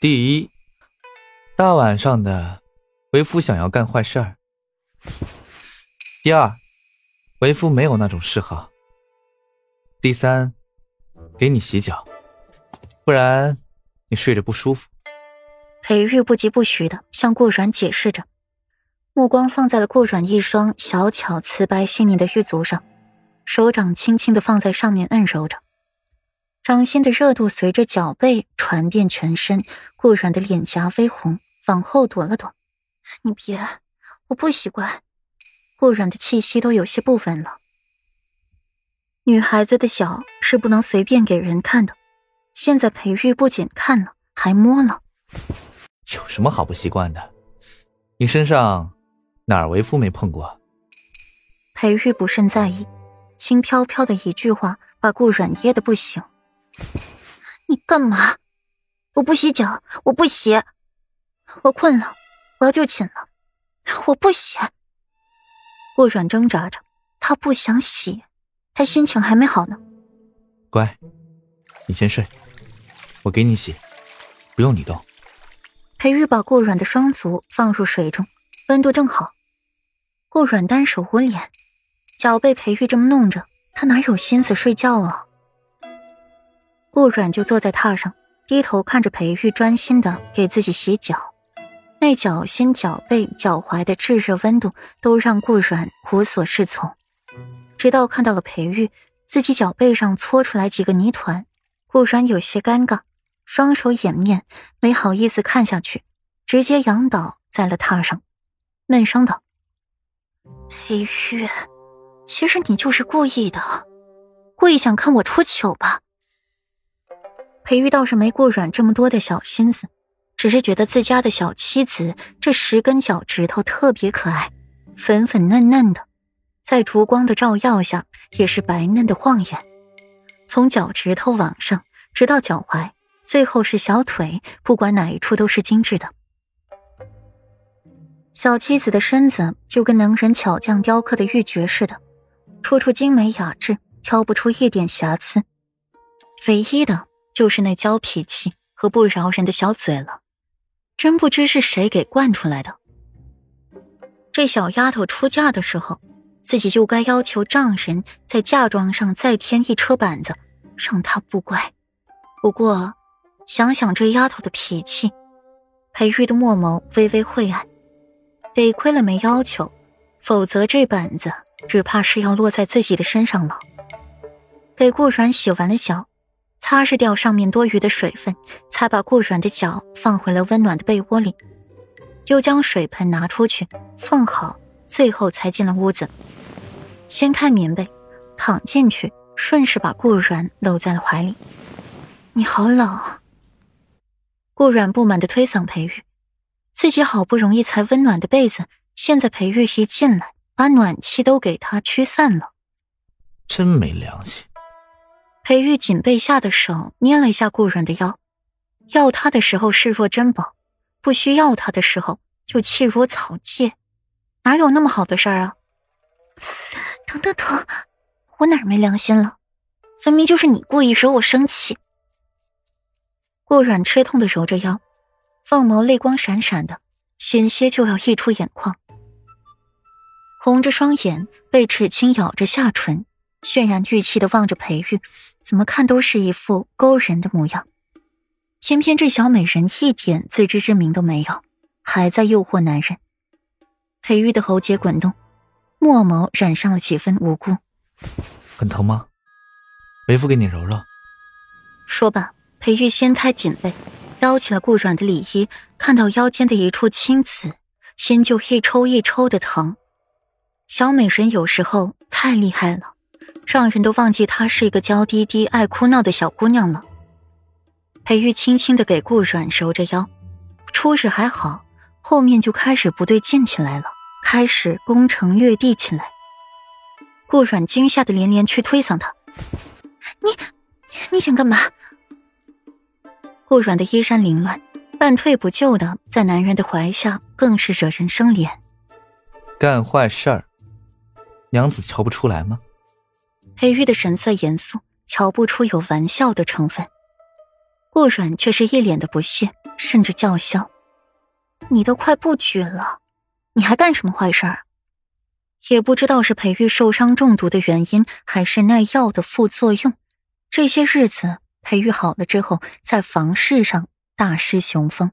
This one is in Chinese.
第一，大晚上的，为夫想要干坏事儿。第二，为夫没有那种嗜好。第三，给你洗脚，不然你睡着不舒服。裴玉不疾不徐的向顾软解释着，目光放在了顾软一双小巧瓷白细腻的玉足上，手掌轻轻的放在上面按揉着。掌心的热度随着脚背传遍全身，顾软的脸颊微红，往后躲了躲。你别，我不习惯。顾软的气息都有些不稳了。女孩子的脚是不能随便给人看的。现在裴玉不仅看了，还摸了。有什么好不习惯的？你身上哪儿为夫没碰过？裴玉不甚在意，轻飘飘的一句话把顾软噎得不行。你干嘛？我不洗脚，我不洗。我困了，我要就寝了。我不洗。顾软挣扎着，他不想洗，他心情还没好呢。乖，你先睡，我给你洗，不用你动。裴玉把顾软的双足放入水中，温度正好。顾软单手捂脸，脚被裴玉这么弄着，他哪有心思睡觉啊？顾软就坐在榻上，低头看着裴玉，专心的给自己洗脚。那脚心、脚背、脚踝的炙热温度，都让顾软无所适从。直到看到了裴玉自己脚背上搓出来几个泥团，顾软有些尴尬，双手掩面，没好意思看下去，直接仰倒在了榻上，闷声道：“裴玉，其实你就是故意的，故意想看我出糗吧？”裴玉倒是没顾软这么多的小心思，只是觉得自家的小妻子这十根脚趾头特别可爱，粉粉嫩嫩的，在烛光的照耀下也是白嫩的晃眼。从脚趾头往上，直到脚踝，最后是小腿，不管哪一处都是精致的。小妻子的身子就跟能人巧匠雕刻的玉珏似的，处处精美雅致，挑不出一点瑕疵，唯一的。就是那娇脾气和不饶人的小嘴了，真不知是谁给惯出来的。这小丫头出嫁的时候，自己就该要求丈人在嫁妆上再添一车板子，让她不乖。不过，想想这丫头的脾气，裴玉的墨眸微微晦暗。得亏了没要求，否则这板子只怕是要落在自己的身上了。给顾软洗完了脚。擦拭掉上面多余的水分，才把顾软的脚放回了温暖的被窝里，又将水盆拿出去放好，最后才进了屋子，掀开棉被，躺进去，顺势把顾软搂在了怀里。你好冷。顾软不满的推搡裴玉，自己好不容易才温暖的被子，现在裴玉一进来，把暖气都给他驱散了，真没良心。裴玉紧背下的手捏了一下顾软的腰，要他的时候视若珍宝，不需要他的时候就弃如草芥，哪有那么好的事儿啊？疼疼疼！我哪儿没良心了？分明就是你故意惹我生气。顾软吃痛的揉着腰，凤眸泪光闪闪的，险些就要溢出眼眶，红着双眼，被齿轻咬着下唇。渲然欲泣的望着裴玉，怎么看都是一副勾人的模样。偏偏这小美人一点自知之明都没有，还在诱惑男人。裴玉的喉结滚动，墨眸染上了几分无辜。很疼吗？为夫给你揉揉。说罢，裴玉掀开锦被，撩起了顾软的里衣，看到腰间的一处青紫，心就一抽一抽的疼。小美人有时候太厉害了。让人都忘记她是一个娇滴滴、爱哭闹的小姑娘了。裴玉轻轻的给顾软揉着腰，初始还好，后面就开始不对劲起来了，开始攻城略地起来。顾软惊吓的连连去推搡他：“你，你想干嘛？”顾软的衣衫凌乱，半退不就的在男人的怀下，更是惹人生怜。干坏事儿，娘子瞧不出来吗？裴玉的神色严肃，瞧不出有玩笑的成分。顾软却是一脸的不屑，甚至叫嚣：“你都快不举了，你还干什么坏事儿？”也不知道是裴玉受伤中毒的原因，还是那药的副作用。这些日子，裴玉好了之后，在房事上大失雄风。